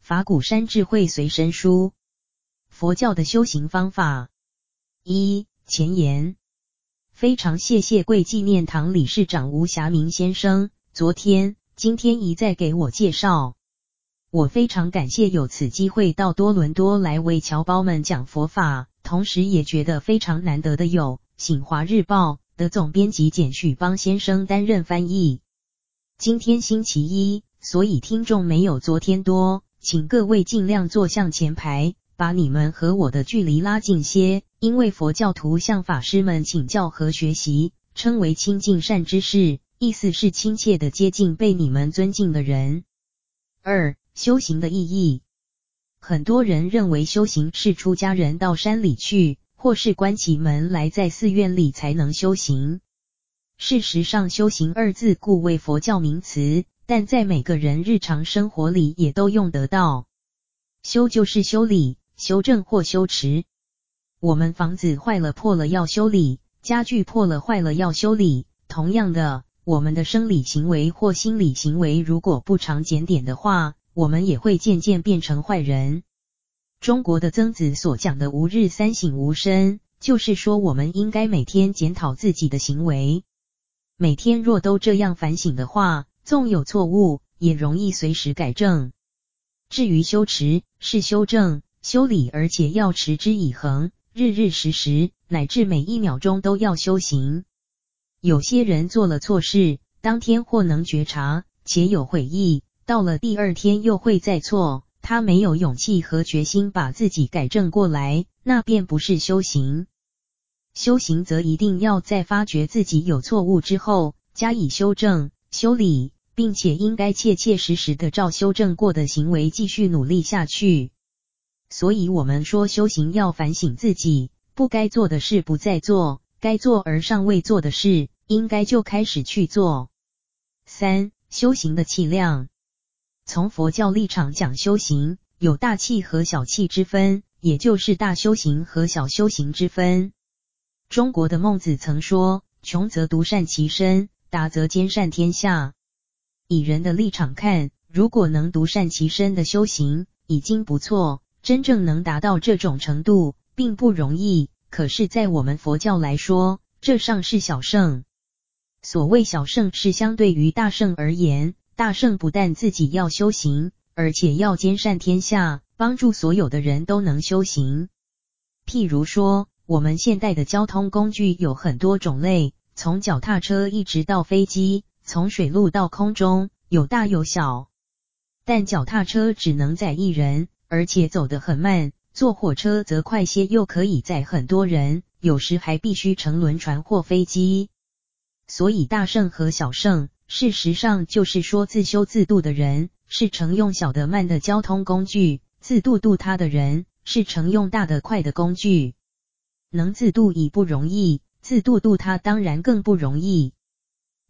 法鼓山智慧随身书，佛教的修行方法。一、前言。非常谢谢贵纪念堂理事长吴霞明先生，昨天、今天一再给我介绍，我非常感谢有此机会到多伦多来为侨胞们讲佛法，同时也觉得非常难得的有醒华日报的总编辑简旭邦先生担任翻译。今天星期一，所以听众没有昨天多。请各位尽量坐向前排，把你们和我的距离拉近些，因为佛教徒向法师们请教和学习，称为亲近善知识，意思是亲切的接近被你们尊敬的人。二、修行的意义。很多人认为修行是出家人到山里去，或是关起门来在寺院里才能修行。事实上，修行二字故为佛教名词。但在每个人日常生活里也都用得到。修就是修理、修正或修持。我们房子坏了破了要修理，家具破了坏了要修理。同样的，我们的生理行为或心理行为如果不常检点的话，我们也会渐渐变成坏人。中国的曾子所讲的“吾日三省吾身”，就是说我们应该每天检讨自己的行为。每天若都这样反省的话，纵有错误，也容易随时改正。至于修持，是修正、修理，而且要持之以恒，日日时时，乃至每一秒钟都要修行。有些人做了错事，当天或能觉察，且有悔意，到了第二天又会再错，他没有勇气和决心把自己改正过来，那便不是修行。修行则一定要在发觉自己有错误之后，加以修正、修理。并且应该切切实实的照修正过的行为继续努力下去。所以，我们说修行要反省自己，不该做的事不再做，该做而尚未做的事，应该就开始去做。三、修行的气量。从佛教立场讲，修行有大气和小气之分，也就是大修行和小修行之分。中国的孟子曾说：“穷则独善其身，达则兼善天下。”以人的立场看，如果能独善其身的修行已经不错，真正能达到这种程度并不容易。可是，在我们佛教来说，这尚是小圣。所谓小圣，是相对于大圣而言，大圣不但自己要修行，而且要兼善天下，帮助所有的人都能修行。譬如说，我们现代的交通工具有很多种类，从脚踏车一直到飞机。从水路到空中，有大有小，但脚踏车只能载一人，而且走得很慢；坐火车则快些，又可以载很多人，有时还必须乘轮船或飞机。所以大圣和小圣，事实上就是说自修自度的人是乘用小的慢的交通工具，自度度他的人是乘用大的快的工具。能自度已不容易，自度度他当然更不容易。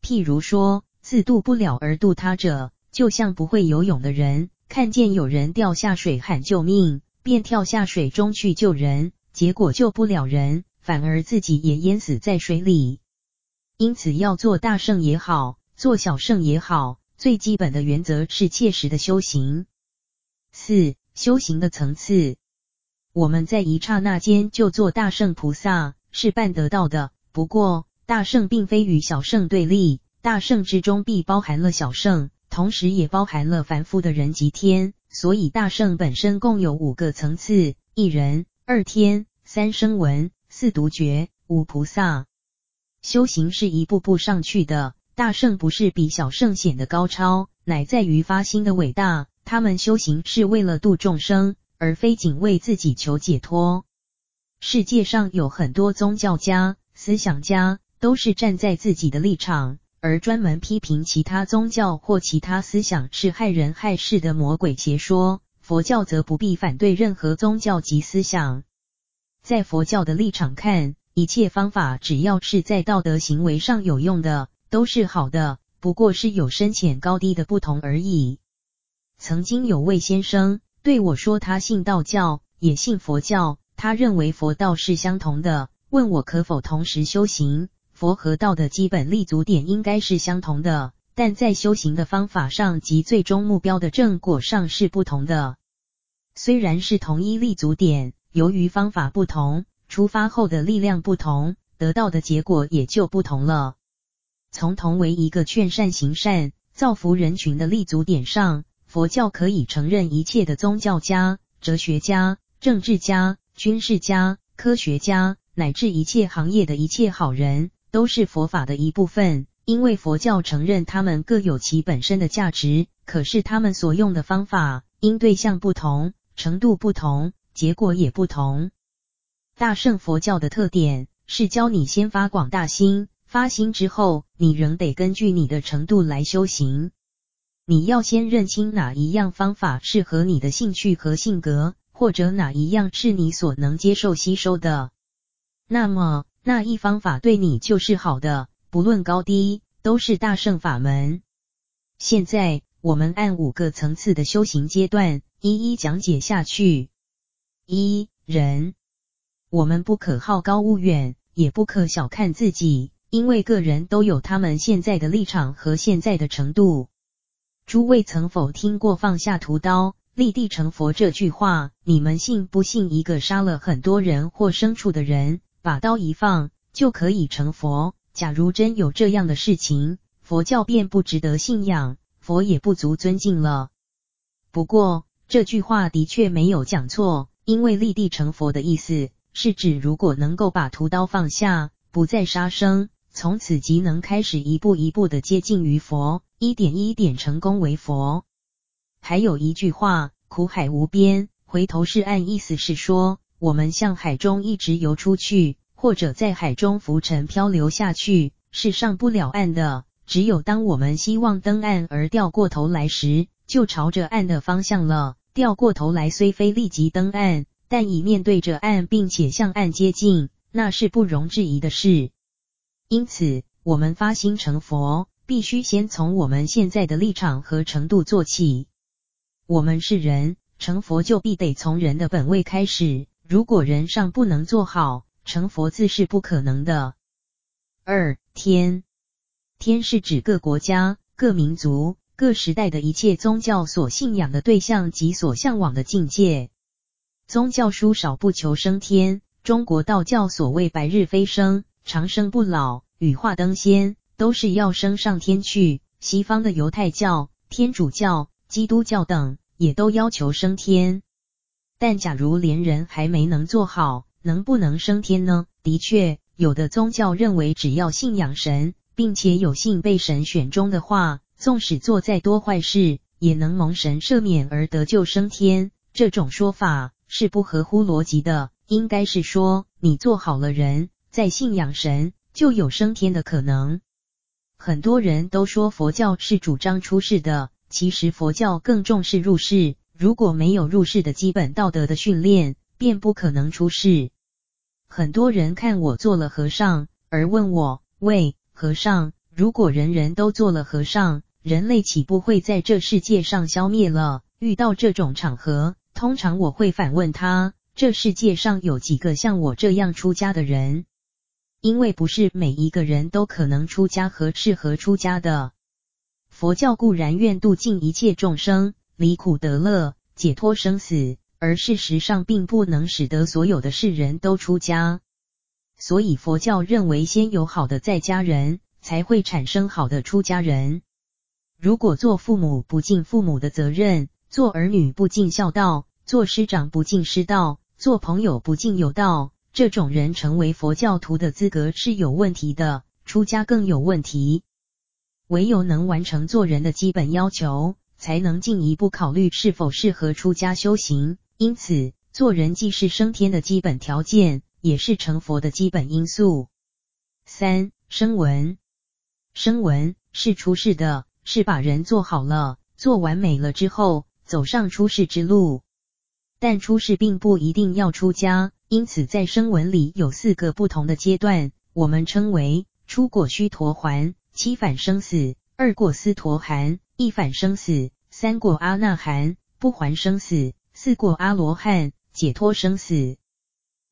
譬如说，自度不了而度他者，就像不会游泳的人，看见有人掉下水喊救命，便跳下水中去救人，结果救不了人，反而自己也淹死在水里。因此，要做大圣也好，做小圣也好，最基本的原则是切实的修行。四、修行的层次，我们在一刹那间就做大圣菩萨是办得到的，不过，大圣并非与小圣对立，大圣之中必包含了小圣，同时也包含了凡夫的人及天，所以大圣本身共有五个层次：一人、二天、三声闻、四独觉、五菩萨。修行是一步步上去的，大圣不是比小圣显得高超，乃在于发心的伟大。他们修行是为了度众生，而非仅为自己求解脱。世界上有很多宗教家、思想家。都是站在自己的立场，而专门批评其他宗教或其他思想是害人害事的魔鬼邪说。佛教则不必反对任何宗教及思想。在佛教的立场看，一切方法只要是在道德行为上有用的，都是好的，不过是有深浅高低的不同而已。曾经有位先生对我说他信道教，也信佛教，他认为佛道是相同的，问我可否同时修行。佛和道的基本立足点应该是相同的，但在修行的方法上及最终目标的正果上是不同的。虽然是同一立足点，由于方法不同，出发后的力量不同，得到的结果也就不同了。从同为一个劝善行善、造福人群的立足点上，佛教可以承认一切的宗教家、哲学家、政治家、军事家、科学家，乃至一切行业的一切好人。都是佛法的一部分，因为佛教承认他们各有其本身的价值。可是他们所用的方法，因对象不同，程度不同，结果也不同。大圣佛教的特点是教你先发广大心，发心之后，你仍得根据你的程度来修行。你要先认清哪一样方法适合你的兴趣和性格，或者哪一样是你所能接受吸收的。那么。那一方法对你就是好的，不论高低，都是大圣法门。现在我们按五个层次的修行阶段一一讲解下去。一、人，我们不可好高骛远，也不可小看自己，因为个人都有他们现在的立场和现在的程度。诸位曾否听过“放下屠刀，立地成佛”这句话？你们信不信？一个杀了很多人或牲畜的人，把刀一放，就可以成佛。假如真有这样的事情，佛教便不值得信仰，佛也不足尊敬了。不过这句话的确没有讲错，因为立地成佛的意思是指，如果能够把屠刀放下，不再杀生，从此即能开始一步一步的接近于佛，一点一点成功为佛。还有一句话，苦海无边，回头是岸，意思是说，我们向海中一直游出去，或者在海中浮沉漂流下去，是上不了岸的。只有当我们希望登岸而掉过头来时，就朝着岸的方向了。掉过头来虽非立即登岸，但已面对着岸，并且向岸接近，那是不容置疑的事。因此，我们发心成佛，必须先从我们现在的立场和程度做起。我们是人，成佛就必得从人的本位开始。如果人尚不能做好，成佛自是不可能的。二、天，天是指各国家、各民族、各时代的一切宗教所信仰的对象及所向往的境界。宗教书少不求生天，中国道教所谓白日飞升、长生不老、羽化登仙，都是要升上天去。西方的犹太教、天主教、基督教等，也都要求升天。但假如连人还没能做好，能不能升天呢？的确，有的宗教认为，只要信仰神，并且有幸被神选中的话，纵使做再多坏事，也能蒙神赦免而得救升天。这种说法是不合乎逻辑的。应该是说，你做好了人，再信仰神，就有升天的可能。很多人都说佛教是主张出世的，其实佛教更重视入世。如果没有入世的基本道德的训练，便不可能出世。很多人看我做了和尚，而问我：“喂，和尚，如果人人都做了和尚，人类岂不会在这世界上消灭了？”遇到这种场合，通常我会反问他：“这世界上有几个像我这样出家的人？”因为不是每一个人都可能出家和适合出家的。佛教固然愿度尽一切众生。离苦得乐，解脱生死，而事实上并不能使得所有的世人都出家。所以佛教认为，先有好的在家人，才会产生好的出家人。如果做父母不尽父母的责任，做儿女不尽孝道，做师长不尽师道，做朋友不尽友道，这种人成为佛教徒的资格是有问题的，出家更有问题。唯有能完成做人的基本要求。才能进一步考虑是否适合出家修行。因此，做人既是升天的基本条件，也是成佛的基本因素。三、声闻，声闻是出世的，是把人做好了、做完美了之后，走上出世之路。但出世并不一定要出家，因此在声闻里有四个不同的阶段，我们称为初果须陀洹、七反生死、二果斯陀含。一反生死，三果阿那含，不还生死；四果阿罗汉，解脱生死。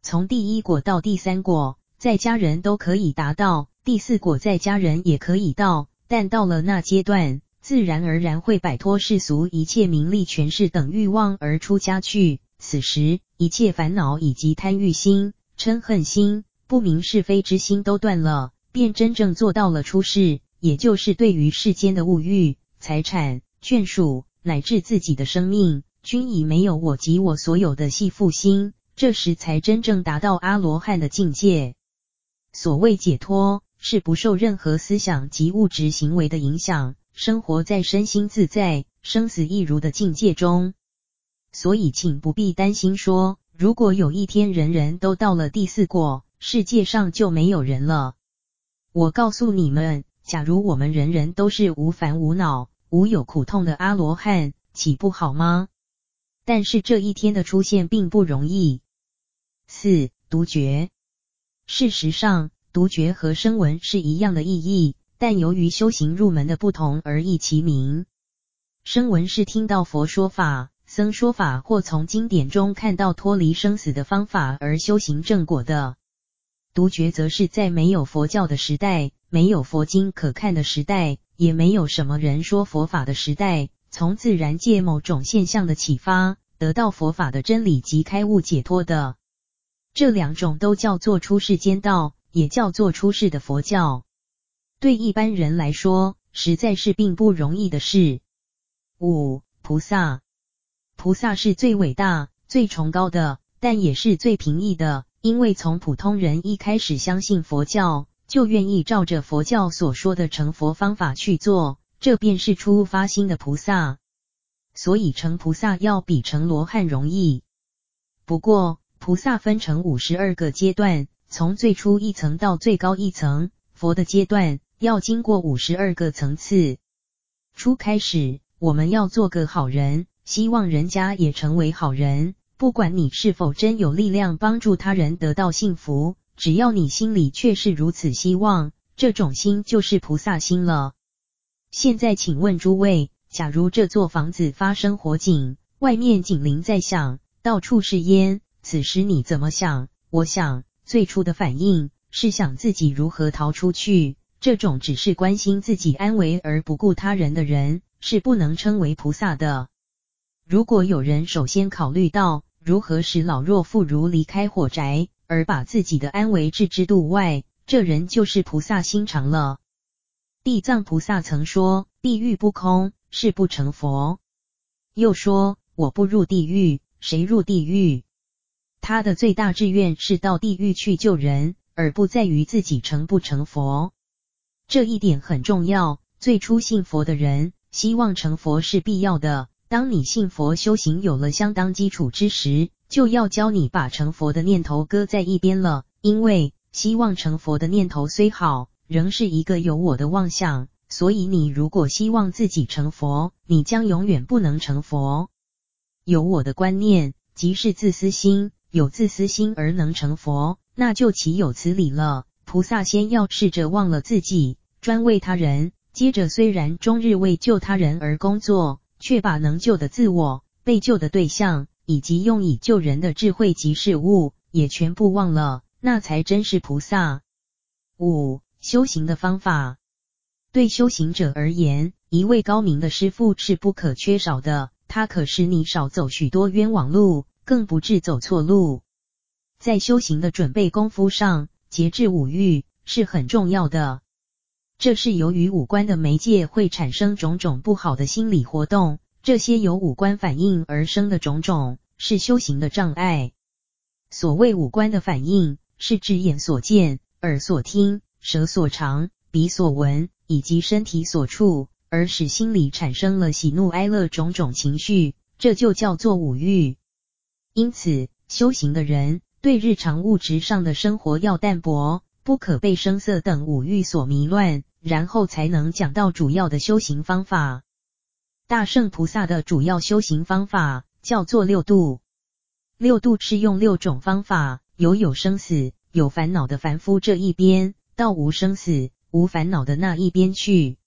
从第一果到第三果，在家人都可以达到；第四果在家人也可以到，但到了那阶段，自然而然会摆脱世俗一切名利权势等欲望而出家去。此时，一切烦恼以及贪欲心、嗔恨心、不明是非之心都断了，便真正做到了出世，也就是对于世间的物欲、财产、眷属乃至自己的生命，均已没有我及我所有的系缚心。这时才真正达到阿罗汉的境界。所谓解脱，是不受任何思想及物质行为的影响，生活在身心自在、生死一如的境界中。所以，请不必担心说，如果有一天人人都到了第四果，世界上就没有人了。我告诉你们，假如我们人人都是无烦无恼、无有苦痛的阿罗汉，岂不好吗？但是这一天的出现并不容易。四、独觉。事实上，独觉和声闻是一样的意义，但由于修行入门的不同而异其名。声闻是听到佛说法、僧说法或从经典中看到脱离生死的方法而修行正果的。独觉则是在没有佛教的时代、没有佛经可看的时代、也没有什么人说佛法的时代，从自然界某种现象的启发，得到佛法的真理及开悟解脱的。这两种都叫做出世间道，也叫做出世的佛教。对一般人来说，实在是并不容易的事。五、菩萨，菩萨是最伟大、最崇高的，但也是最平易的，因为从普通人一开始相信佛教，就愿意照着佛教所说的成佛方法去做，这便是初发心的菩萨。所以成菩萨要比成罗汉容易。不过，菩萨分成五十二个阶段，从最初一层到最高一层，佛的阶段要经过五十二个层次。初开始，我们要做个好人，希望人家也成为好人。不管你是否真有力量帮助他人得到幸福，只要你心里却是如此希望，这种心就是菩萨心了。现在请问诸位，假如这座房子发生火警，外面警铃在响，到处是烟。此时你怎么想？我想最初的反应是想自己如何逃出去。这种只是关心自己安危而不顾他人的人，是不能称为菩萨的。如果有人首先考虑到如何使老弱妇孺离开火宅，而把自己的安危置之度外，这人就是菩萨心肠了。地藏菩萨曾说：“地狱不空，誓不成佛。”又说：“我不入地狱，谁入地狱？”他的最大志愿是到地狱去救人，而不在于自己成不成佛。这一点很重要。最初信佛的人，希望成佛是必要的。当你信佛修行有了相当基础之时，就要教你把成佛的念头搁在一边了。因为希望成佛的念头虽好，仍是一个有我的妄想。所以你如果希望自己成佛，你将永远不能成佛。有我的观念，即是自私心。有自私心而能成佛，那就岂有此理了。菩萨先要试着忘了自己，专为他人；接着虽然终日为救他人而工作，却把能救的自我、被救的对象，以及用以救人的智慧及事物，也全部忘了，那才真是菩萨。五、修行的方法，对修行者而言，一位高明的师父是不可缺少的，他可使你少走许多冤枉路。更不致走错路。在修行的准备功夫上，节制五欲是很重要的。这是由于五官的媒介会产生种种不好的心理活动，这些由五官反应而生的种种，是修行的障碍。所谓五官的反应，是指眼所见、耳所听、舌所尝、鼻所闻以及身体所触，而使心里产生了喜怒哀乐种种情绪，这就叫做五欲。因此，修行的人对日常物质上的生活要淡泊，不可被声色等五欲所迷乱，然后才能讲到主要的修行方法。大圣菩萨的主要修行方法叫做六度。六度是用六种方法，由有生死、有烦恼的凡夫这一边，到无生死、无烦恼的那一边去，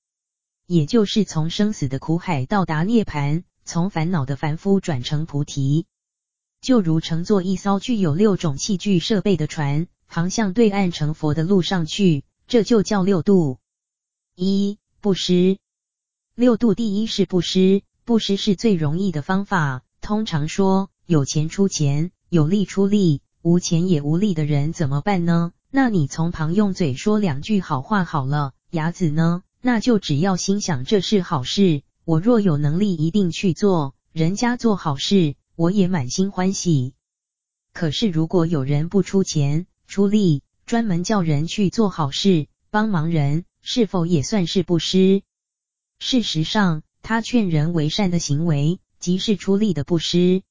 也就是从生死的苦海到达涅槃。从烦恼的凡夫转成菩提，就如乘坐一艘具有六种器具设备的船，航向对岸成佛的路上去，这就叫六度。一、布施。六度第一是布施，布施是最容易的方法。通常说，有钱出钱，有力出力，无钱也无力的人怎么办呢？那你从旁用嘴说两句好话好了。雅子呢？那就只要心想这是好事。我若有能力，一定去做。人家做好事，我也满心欢喜。可是，如果有人不出钱出力，专门叫人去做好事，帮忙人，是否也算是布施？事实上，他劝人为善的行为，即是出力的布施。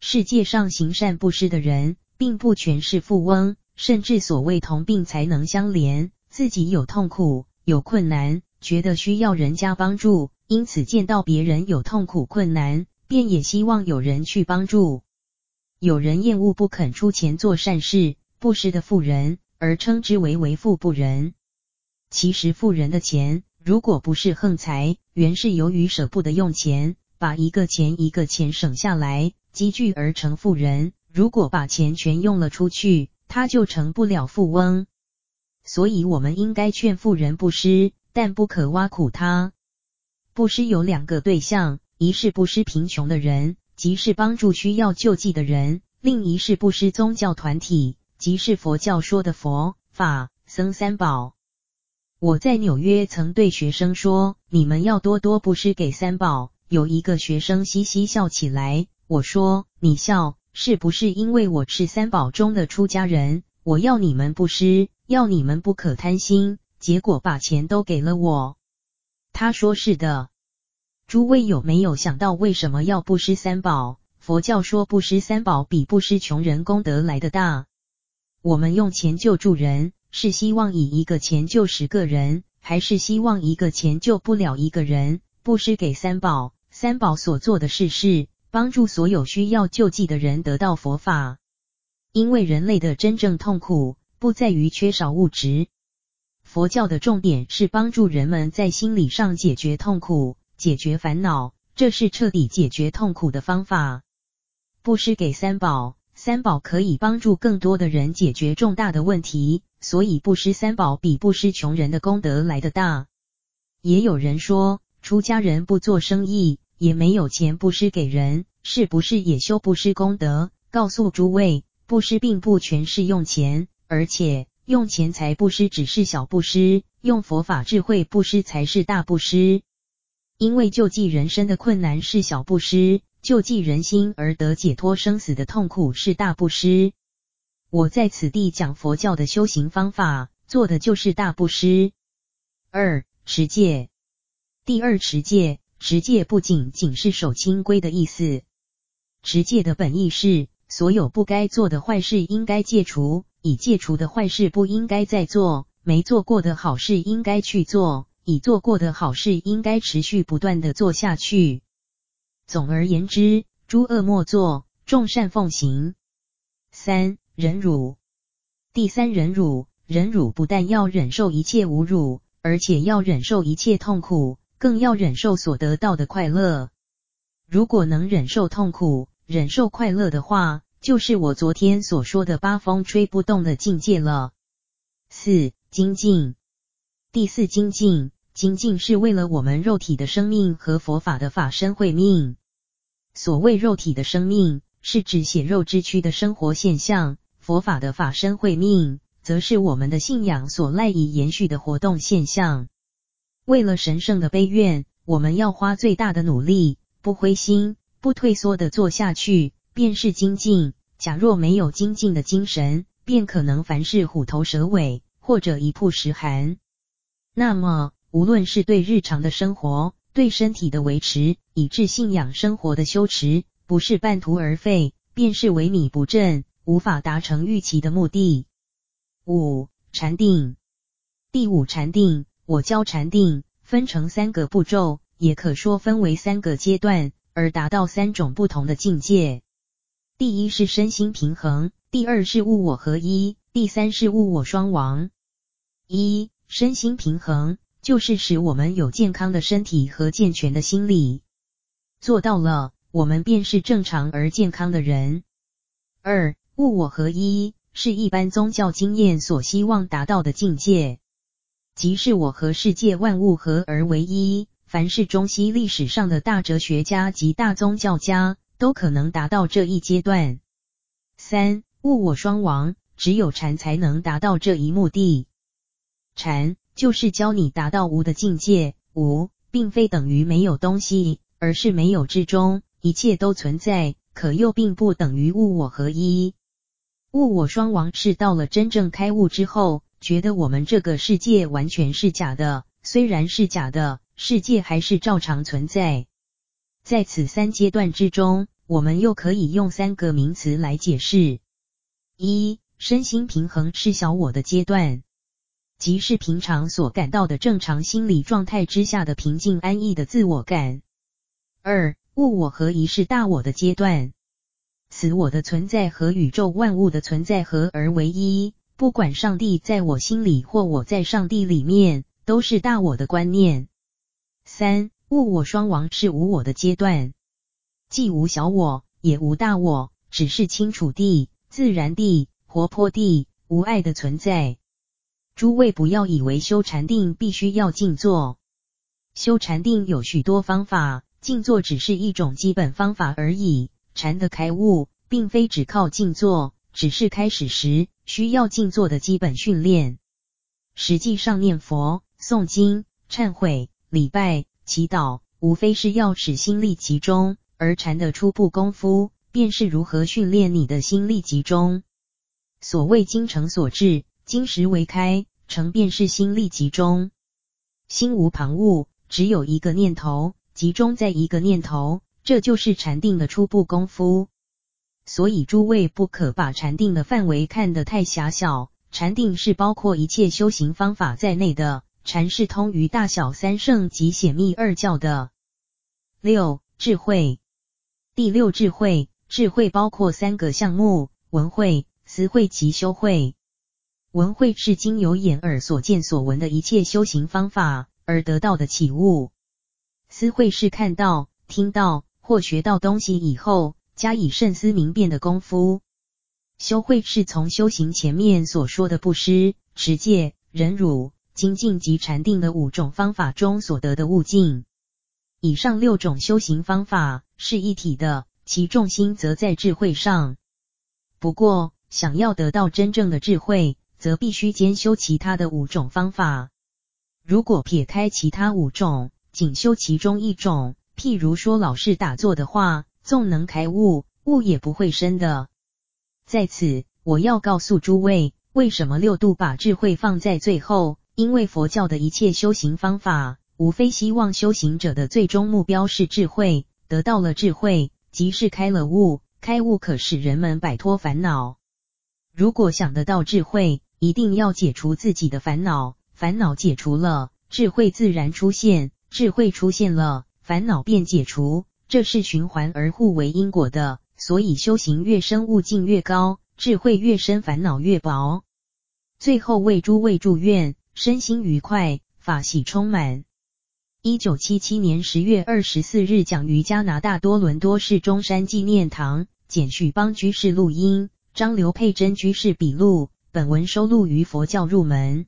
世界上行善布施的人，并不全是富翁，甚至所谓同病才能相怜，自己有痛苦、有困难，觉得需要人家帮助。因此，见到别人有痛苦困难，便也希望有人去帮助。有人厌恶不肯出钱做善事、布施的富人，而称之为为富不仁。其实，富人的钱如果不是横财，原是由于舍不得用钱，把一个钱一个钱省下来积聚而成富人。如果把钱全用了出去，他就成不了富翁。所以，我们应该劝富人布施，但不可挖苦他。布施有两个对象，一是不施贫穷的人，即是帮助需要救济的人；另一是不施宗教团体，即是佛教说的佛法僧三宝。我在纽约曾对学生说：“你们要多多布施给三宝。”有一个学生嘻嘻笑起来。我说：“你笑是不是因为我是三宝中的出家人？我要你们布施，要你们不可贪心，结果把钱都给了我。”他说是的，诸位有没有想到为什么要布施三宝？佛教说布施三宝比布施穷人功德来得大。我们用钱救助人，是希望以一个钱救十个人，还是希望一个钱救不了一个人？布施给三宝，三宝所做的事是帮助所有需要救济的人得到佛法。因为人类的真正痛苦不在于缺少物质。佛教的重点是帮助人们在心理上解决痛苦、解决烦恼，这是彻底解决痛苦的方法。布施给三宝，三宝可以帮助更多的人解决重大的问题，所以布施三宝比布施穷人的功德来得大。也有人说，出家人不做生意，也没有钱布施给人，是不是也修布施功德？告诉诸位，布施并不全是用钱，而且。用钱财布施只是小布施，用佛法智慧布施才是大布施。因为救济人生的困难是小布施，救济人心而得解脱生死的痛苦是大布施。我在此地讲佛教的修行方法，做的就是大布施。二、持戒。第二持戒，持戒不仅仅是守清规的意思，持戒的本意是所有不该做的坏事应该戒除。已戒除的坏事不应该再做，没做过的好事应该去做，已做过的好事应该持续不断地做下去。总而言之，诸恶莫作，众善奉行。三、忍辱。第三，忍辱，忍辱不但要忍受一切侮辱，而且要忍受一切痛苦，更要忍受所得到的快乐。如果能忍受痛苦，忍受快乐的话，就是我昨天所说的八风吹不动的境界了。四、精进。第四精进，精进是为了我们肉体的生命和佛法的法身慧命。所谓肉体的生命，是指血肉之躯的生活现象；佛法的法身慧命，则是我们的信仰所赖以延续的活动现象。为了神圣的悲愿，我们要花最大的努力，不灰心、不退缩的做下去。便是精进。假若没有精进的精神，便可能凡事虎头蛇尾，或者一曝十寒。那么，无论是对日常的生活、对身体的维持，以至信仰生活的修持，不是半途而废，便是萎靡不振，无法达成预期的目的。五、禅定。第五禅定，我教禅定分成三个步骤，也可说分为三个阶段，而达到三种不同的境界。第一是身心平衡，第二是物我合一，第三是物我双亡。一、身心平衡，就是使我们有健康的身体和健全的心理。做到了，我们便是正常而健康的人。二、物我合一，是一般宗教经验所希望达到的境界，即是我和世界万物合而为一。凡是中西历史上的大哲学家及大宗教家，都可能达到这一阶段。三、物我双亡，只有禅才能达到这一目的。禅就是教你达到无的境界，无并非等于没有东西，而是没有之中一切都存在，可又并不等于物我合一。物我双亡是到了真正开悟之后，觉得我们这个世界完全是假的，虽然是假的，世界还是照常存在。在此三阶段之中，我们又可以用三个名词来解释：一、身心平衡是小我的阶段，即是平常所感到的正常心理状态之下的平静安逸的自我感；二、物我合一是大我的阶段。此我的存在和宇宙万物的存在合而为一，不管上帝在我心里或我在上帝里面，都是大我的观念。三、物我双亡是无我的阶段，既无小我，也无大我，只是清楚地、自然地、活泼地、无爱的存在。诸位不要以为修禅定必须要静坐，修禅定有许多方法，静坐只是一种基本方法而已。禅的开悟，并非只靠静坐，只是开始时需要静坐的基本训练。实际上，念佛、诵经、忏悔、礼拜、祈祷，无非是要使心力集中，而禅的初步功夫，便是如何训练你的心力集中。所谓精诚所至，金石为开，成便是心力集中。心无旁骛，只有一个念头，集中在一个念头。这就是禅定的初步功夫，所以诸位不可把禅定的范围看得太狭小。禅定是包括一切修行方法在内的，禅是通于大小三圣及显密二教的。六、智慧。第六智慧，智慧包括三个项目：文慧、思慧及修慧。闻慧是经由眼耳所见所闻的一切修行方法而得到的起悟；思慧是看到、听到。或学到东西以后，加以慎思明辨的功夫。修慧是从修行前面所说的布施、持戒、忍辱、精进及禅定的五种方法中所得的悟境。以上六种修行方法是一体的，其重心则在智慧上。不过，想要得到真正的智慧，则必须兼修其他的五种方法。如果撇开其他五种，仅修其中一种，譬如说，老是打坐的话，纵能开悟，悟也不会深的。在此，我要告诉诸位，为什么六度把智慧放在最后？因为佛教的一切修行方法，无非希望修行者的最终目标是智慧，得到了智慧，即是开了悟。开悟可使人们摆脱烦恼。如果想得到智慧，一定要解除自己的烦恼，烦恼解除了，智慧自然出现，智慧出现了。烦恼便解除，这是循环而互为因果的。所以修行越深，悟境越高；智慧越深，烦恼越薄。最后为诸位祝愿身心愉快，法喜充满。一九七七年十月二十四日讲于加拿大多伦多市中山纪念堂，简许邦居士录音，张刘佩珍居士笔录。本文收录于佛教入门。